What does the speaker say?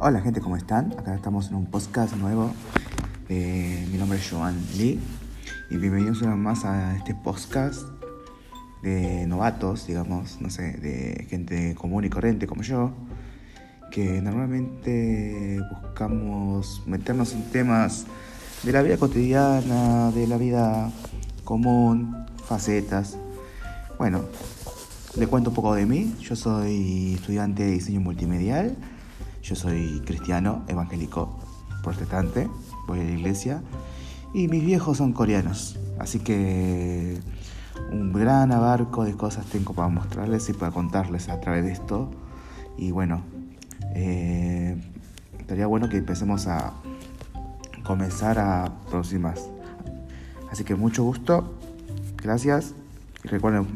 Hola gente, ¿cómo están? Acá estamos en un podcast nuevo. Eh, mi nombre es Joan Lee y bienvenidos una vez más a este podcast de novatos, digamos, no sé, de gente común y corriente como yo, que normalmente buscamos meternos en temas de la vida cotidiana, de la vida común, facetas. Bueno, le cuento un poco de mí. Yo soy estudiante de diseño multimedial. Yo soy cristiano, evangélico, protestante. Voy a la iglesia. Y mis viejos son coreanos. Así que un gran abarco de cosas tengo para mostrarles y para contarles a través de esto. Y bueno, eh, estaría bueno que empecemos a comenzar a producir más. Así que mucho gusto, gracias y recuerden